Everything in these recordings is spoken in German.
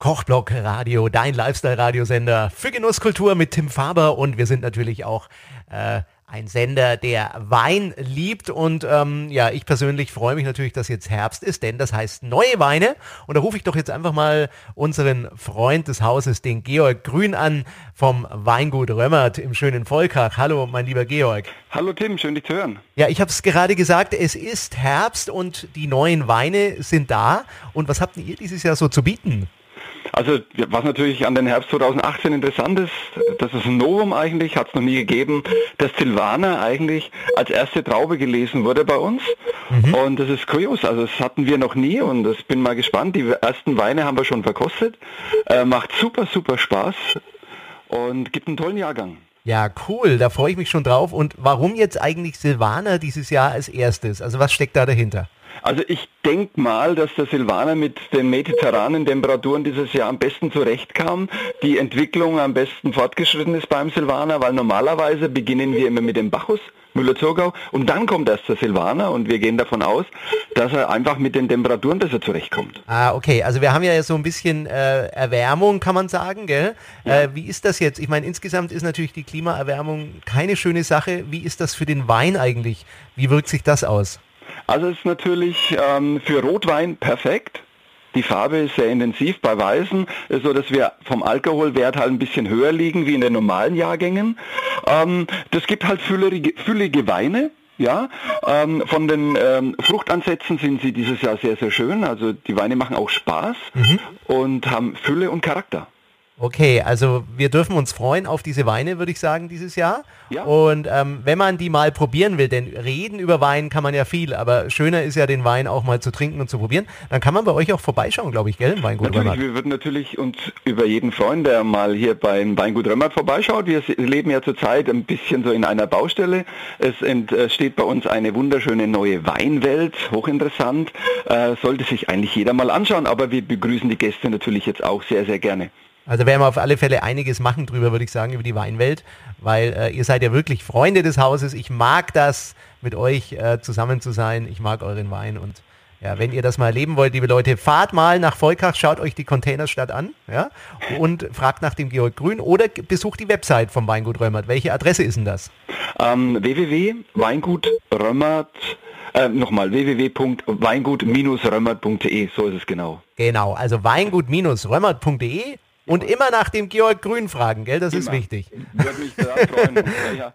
Kochblock Radio, dein Lifestyle-Radiosender für Genusskultur mit Tim Faber und wir sind natürlich auch äh, ein Sender, der Wein liebt und ähm, ja, ich persönlich freue mich natürlich, dass jetzt Herbst ist, denn das heißt neue Weine und da rufe ich doch jetzt einfach mal unseren Freund des Hauses, den Georg Grün an vom Weingut Römmert im schönen Volkach. Hallo, mein lieber Georg. Hallo Tim, schön dich zu hören. Ja, ich habe es gerade gesagt, es ist Herbst und die neuen Weine sind da und was habt ihr dieses Jahr so zu bieten? Also was natürlich an den Herbst 2018 interessant ist, das ist ein Novum eigentlich, hat es noch nie gegeben, dass Silvaner eigentlich als erste Traube gelesen wurde bei uns. Mhm. Und das ist kurios, also das hatten wir noch nie und ich bin mal gespannt. Die ersten Weine haben wir schon verkostet. Äh, macht super, super Spaß und gibt einen tollen Jahrgang. Ja, cool, da freue ich mich schon drauf. Und warum jetzt eigentlich Silvaner dieses Jahr als erstes? Also was steckt da dahinter? Also ich denke mal, dass der Silvaner mit den mediterranen Temperaturen dieses Jahr am besten zurechtkam, die Entwicklung am besten fortgeschritten ist beim Silvaner, weil normalerweise beginnen wir immer mit dem Bacchus, Müller-Zurgau, und dann kommt erst der Silvaner und wir gehen davon aus, dass er einfach mit den Temperaturen besser zurechtkommt. Ah, okay, also wir haben ja so ein bisschen äh, Erwärmung, kann man sagen, gell? Ja. Äh, wie ist das jetzt? Ich meine, insgesamt ist natürlich die Klimaerwärmung keine schöne Sache. Wie ist das für den Wein eigentlich? Wie wirkt sich das aus? Also ist natürlich ähm, für Rotwein perfekt. Die Farbe ist sehr intensiv bei Weißen, so dass wir vom Alkoholwert halt ein bisschen höher liegen wie in den normalen Jahrgängen. Ähm, das gibt halt füllige, füllige Weine. Ja, ähm, von den ähm, Fruchtansätzen sind sie dieses Jahr sehr, sehr schön. Also die Weine machen auch Spaß mhm. und haben Fülle und Charakter. Okay, also wir dürfen uns freuen auf diese Weine, würde ich sagen, dieses Jahr. Ja. Und ähm, wenn man die mal probieren will, denn reden über Wein kann man ja viel, aber schöner ist ja den Wein auch mal zu trinken und zu probieren, dann kann man bei euch auch vorbeischauen, glaube ich, gell, im Weingut natürlich, Römmert. Wir würden natürlich uns über jeden freuen, der mal hier beim Weingut Römmert vorbeischaut. Wir leben ja zurzeit ein bisschen so in einer Baustelle. Es entsteht bei uns eine wunderschöne neue Weinwelt, hochinteressant. Äh, sollte sich eigentlich jeder mal anschauen, aber wir begrüßen die Gäste natürlich jetzt auch sehr, sehr gerne. Also werden wir auf alle Fälle einiges machen drüber, würde ich sagen, über die Weinwelt, weil äh, ihr seid ja wirklich Freunde des Hauses. Ich mag das, mit euch äh, zusammen zu sein. Ich mag euren Wein und ja, wenn ihr das mal erleben wollt, liebe Leute, fahrt mal nach Volkach, schaut euch die Containerstadt an, ja, und fragt nach dem Georg Grün oder besucht die Website vom Weingut Römmert. Welche Adresse ist denn das? Ähm, www.weingutrömmert äh, nochmal www.weingut-römmert.de, so ist es genau. Genau, also weingut-römmert.de und immer nach dem Georg Grün fragen, gell? Das immer. ist wichtig. Würde mich freuen. ja.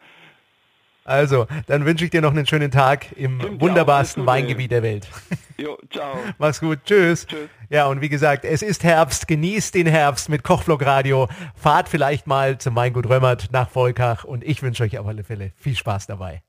Also, dann wünsche ich dir noch einen schönen Tag im Stimmt, wunderbarsten Weingebiet der Welt. Jo, ciao. Mach's gut. Tschüss. Tschüss. Ja, und wie gesagt, es ist Herbst. Genießt den Herbst mit Kochvlog Radio. Fahrt vielleicht mal zum Weingut Römmert nach Volkach und ich wünsche euch auf alle Fälle viel Spaß dabei.